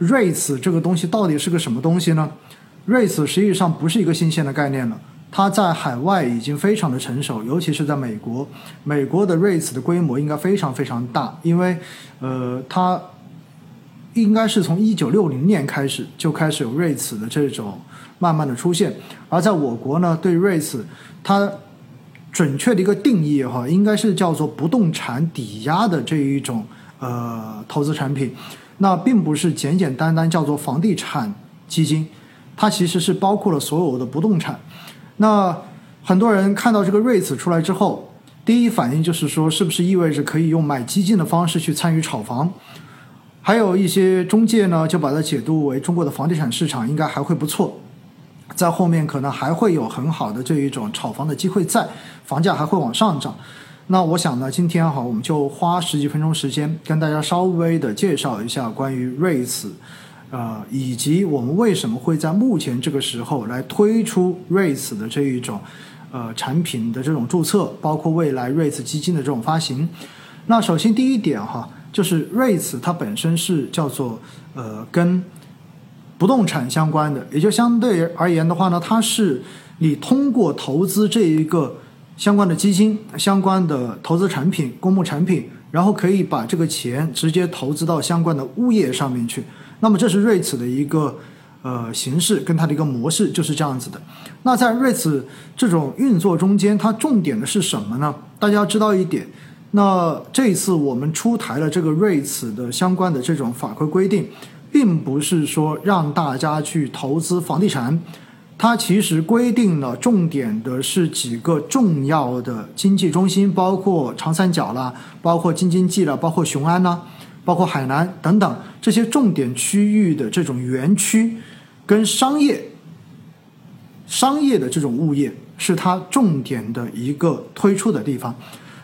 REITs 这个东西到底是个什么东西呢？REITs 实际上不是一个新鲜的概念了，它在海外已经非常的成熟，尤其是在美国，美国的 REITs 的规模应该非常非常大，因为呃，它应该是从一九六零年开始就开始有 REITs 的这种慢慢的出现，而在我国呢，对 REITs 它准确的一个定义哈，应该是叫做不动产抵押的这一种呃投资产品。那并不是简简单单叫做房地产基金，它其实是包括了所有的不动产。那很多人看到这个 REITs 出来之后，第一反应就是说，是不是意味着可以用买基金的方式去参与炒房？还有一些中介呢，就把它解读为中国的房地产市场应该还会不错，在后面可能还会有很好的这一种炒房的机会在，房价还会往上涨。那我想呢，今天哈，我们就花十几分钟时间，跟大家稍微的介绍一下关于 REITs，呃，以及我们为什么会在目前这个时候来推出 REITs 的这一种呃产品的这种注册，包括未来 REITs 基金的这种发行。那首先第一点哈，就是 REITs 它本身是叫做呃跟不动产相关的，也就相对而言的话呢，它是你通过投资这一个。相关的基金、相关的投资产品、公募产品，然后可以把这个钱直接投资到相关的物业上面去。那么这是瑞慈的一个呃形式，跟它的一个模式就是这样子的。那在瑞慈这种运作中间，它重点的是什么呢？大家要知道一点。那这一次我们出台了这个瑞慈的相关的这种法规规定，并不是说让大家去投资房地产。它其实规定了重点的是几个重要的经济中心，包括长三角啦，包括京津冀啦，包括雄安啦，包括海南等等这些重点区域的这种园区跟商业、商业的这种物业是它重点的一个推出的地方。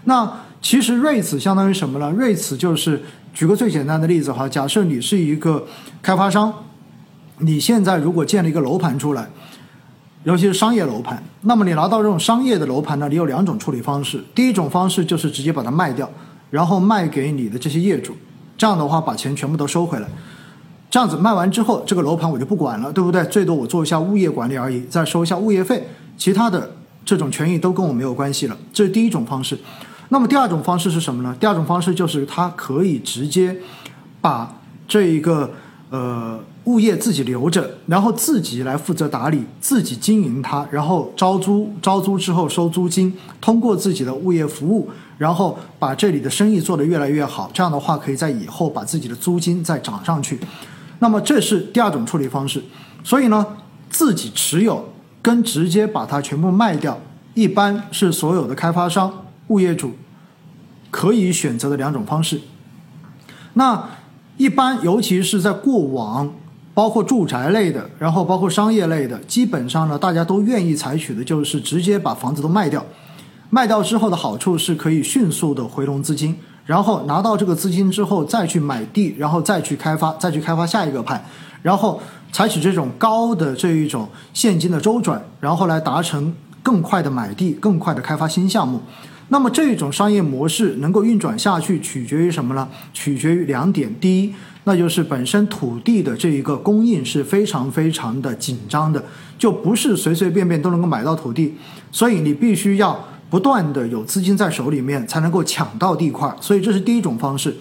那其实瑞慈相当于什么呢？瑞慈就是举个最简单的例子哈，假设你是一个开发商，你现在如果建了一个楼盘出来。尤其是商业楼盘，那么你拿到这种商业的楼盘呢，你有两种处理方式。第一种方式就是直接把它卖掉，然后卖给你的这些业主，这样的话把钱全部都收回来。这样子卖完之后，这个楼盘我就不管了，对不对？最多我做一下物业管理而已，再收一下物业费，其他的这种权益都跟我没有关系了。这是第一种方式。那么第二种方式是什么呢？第二种方式就是它可以直接把这一个呃。物业自己留着，然后自己来负责打理，自己经营它，然后招租，招租之后收租金，通过自己的物业服务，然后把这里的生意做得越来越好。这样的话，可以在以后把自己的租金再涨上去。那么这是第二种处理方式。所以呢，自己持有跟直接把它全部卖掉，一般是所有的开发商、物业主可以选择的两种方式。那一般，尤其是在过往。包括住宅类的，然后包括商业类的，基本上呢，大家都愿意采取的就是直接把房子都卖掉。卖掉之后的好处是可以迅速的回笼资金，然后拿到这个资金之后再去买地，然后再去开发，再去开发下一个盘，然后采取这种高的这一种现金的周转，然后来达成更快的买地、更快的开发新项目。那么这种商业模式能够运转下去，取决于什么呢？取决于两点：第一。那就是本身土地的这一个供应是非常非常的紧张的，就不是随随便便都能够买到土地，所以你必须要不断的有资金在手里面才能够抢到地块，所以这是第一种方式。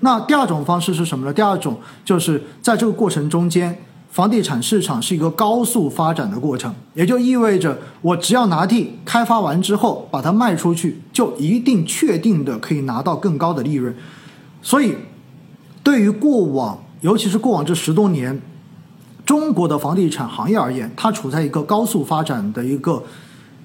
那第二种方式是什么呢？第二种就是在这个过程中间，房地产市场是一个高速发展的过程，也就意味着我只要拿地开发完之后把它卖出去，就一定确定的可以拿到更高的利润，所以。对于过往，尤其是过往这十多年，中国的房地产行业而言，它处在一个高速发展的一个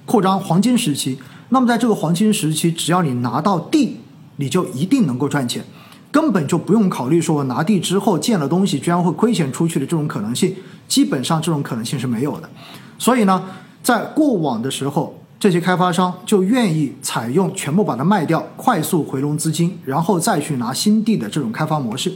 扩张黄金时期。那么，在这个黄金时期，只要你拿到地，你就一定能够赚钱，根本就不用考虑说我拿地之后建了东西居然会亏钱出去的这种可能性，基本上这种可能性是没有的。所以呢，在过往的时候。这些开发商就愿意采用全部把它卖掉，快速回笼资金，然后再去拿新地的这种开发模式。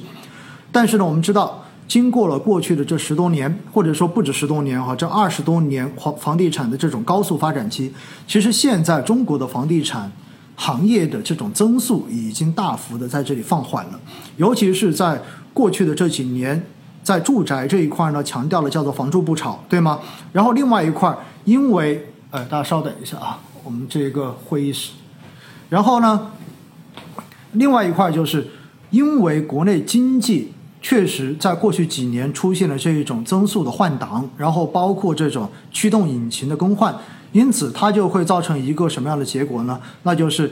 但是呢，我们知道，经过了过去的这十多年，或者说不止十多年哈，这二十多年房房地产的这种高速发展期，其实现在中国的房地产行业的这种增速已经大幅的在这里放缓了，尤其是在过去的这几年。在住宅这一块呢，强调了叫做“房住不炒”，对吗？然后另外一块，因为呃，大家稍等一下啊，我们这个会议室。然后呢，另外一块就是因为国内经济确实在过去几年出现了这一种增速的换挡，然后包括这种驱动引擎的更换，因此它就会造成一个什么样的结果呢？那就是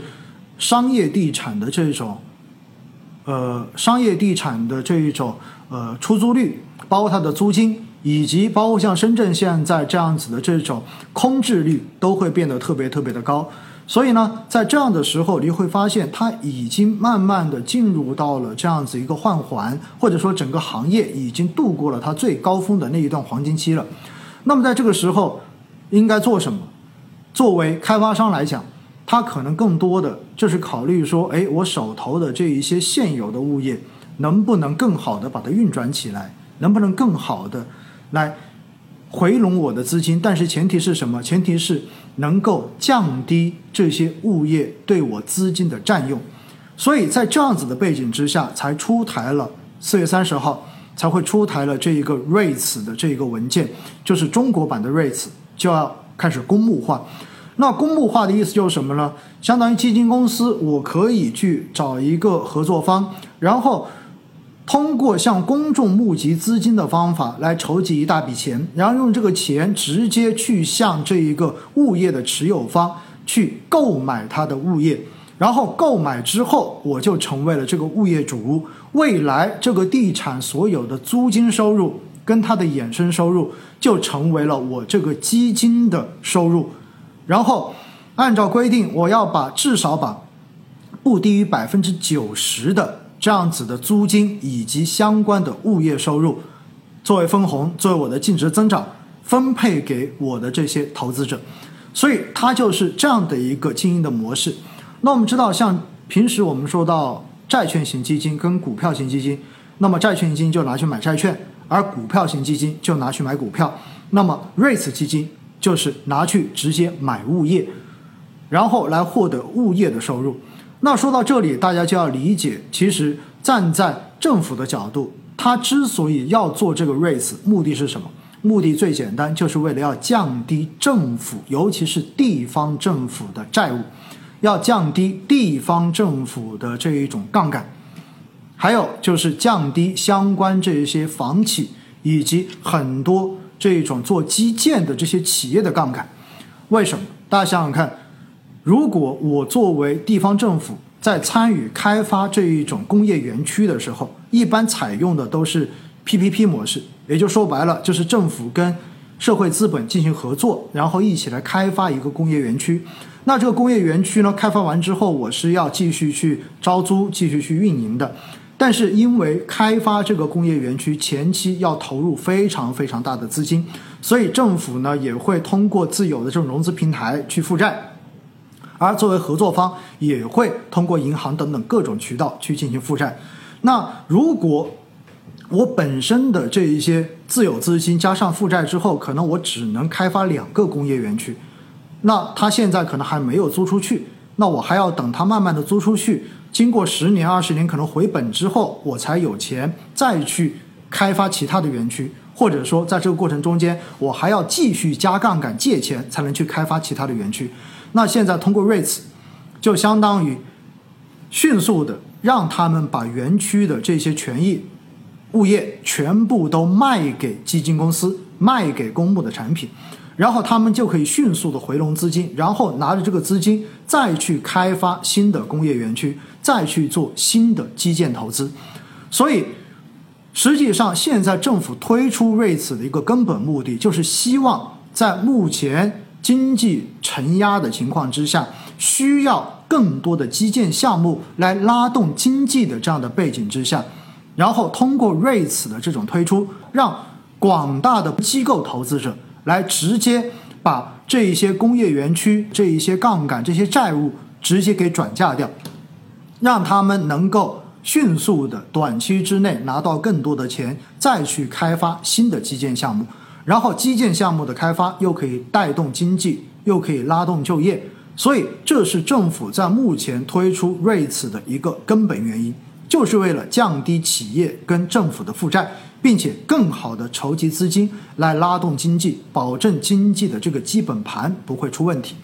商业地产的这种。呃，商业地产的这一种呃出租率，包括它的租金，以及包括像深圳现在这样子的这种空置率，都会变得特别特别的高。所以呢，在这样的时候，你会发现它已经慢慢的进入到了这样子一个换环，或者说整个行业已经度过了它最高峰的那一段黄金期了。那么在这个时候，应该做什么？作为开发商来讲。他可能更多的就是考虑说，哎，我手头的这一些现有的物业，能不能更好的把它运转起来，能不能更好的来回笼我的资金？但是前提是什么？前提是能够降低这些物业对我资金的占用。所以在这样子的背景之下，才出台了四月三十号才会出台了这一个 REITs 的这一个文件，就是中国版的 REITs 就要开始公募化。那公募化的意思就是什么呢？相当于基金公司，我可以去找一个合作方，然后通过向公众募集资金的方法来筹集一大笔钱，然后用这个钱直接去向这一个物业的持有方去购买他的物业，然后购买之后，我就成为了这个物业主，未来这个地产所有的租金收入跟它的衍生收入就成为了我这个基金的收入。然后，按照规定，我要把至少把不低于百分之九十的这样子的租金以及相关的物业收入，作为分红，作为我的净值增长分配给我的这些投资者。所以它就是这样的一个经营的模式。那我们知道，像平时我们说到债券型基金跟股票型基金，那么债券基金就拿去买债券，而股票型基金就拿去买股票。那么 REITs 基金。就是拿去直接买物业，然后来获得物业的收入。那说到这里，大家就要理解，其实站在政府的角度，他之所以要做这个 REITs，目的是什么？目的最简单，就是为了要降低政府，尤其是地方政府的债务，要降低地方政府的这一种杠杆，还有就是降低相关这一些房企以及很多。这种做基建的这些企业的杠杆，为什么？大家想想看，如果我作为地方政府在参与开发这一种工业园区的时候，一般采用的都是 PPP 模式，也就说白了，就是政府跟社会资本进行合作，然后一起来开发一个工业园区。那这个工业园区呢，开发完之后，我是要继续去招租、继续去运营的。但是因为开发这个工业园区前期要投入非常非常大的资金，所以政府呢也会通过自有的这种融资平台去负债，而作为合作方也会通过银行等等各种渠道去进行负债。那如果我本身的这一些自有资金加上负债之后，可能我只能开发两个工业园区，那它现在可能还没有租出去，那我还要等它慢慢的租出去。经过十年、二十年可能回本之后，我才有钱再去开发其他的园区，或者说在这个过程中间，我还要继续加杠杆借钱才能去开发其他的园区。那现在通过 REITs，就相当于迅速的让他们把园区的这些权益、物业全部都卖给基金公司，卖给公募的产品。然后他们就可以迅速的回笼资金，然后拿着这个资金再去开发新的工业园区，再去做新的基建投资。所以，实际上现在政府推出 REITs 的一个根本目的，就是希望在目前经济承压的情况之下，需要更多的基建项目来拉动经济的这样的背景之下，然后通过 REITs 的这种推出，让广大的机构投资者。来直接把这一些工业园区、这一些杠杆、这些债务直接给转嫁掉，让他们能够迅速的短期之内拿到更多的钱，再去开发新的基建项目。然后基建项目的开发又可以带动经济，又可以拉动就业。所以这是政府在目前推出 REITs 的一个根本原因，就是为了降低企业跟政府的负债。并且更好的筹集资金来拉动经济，保证经济的这个基本盘不会出问题。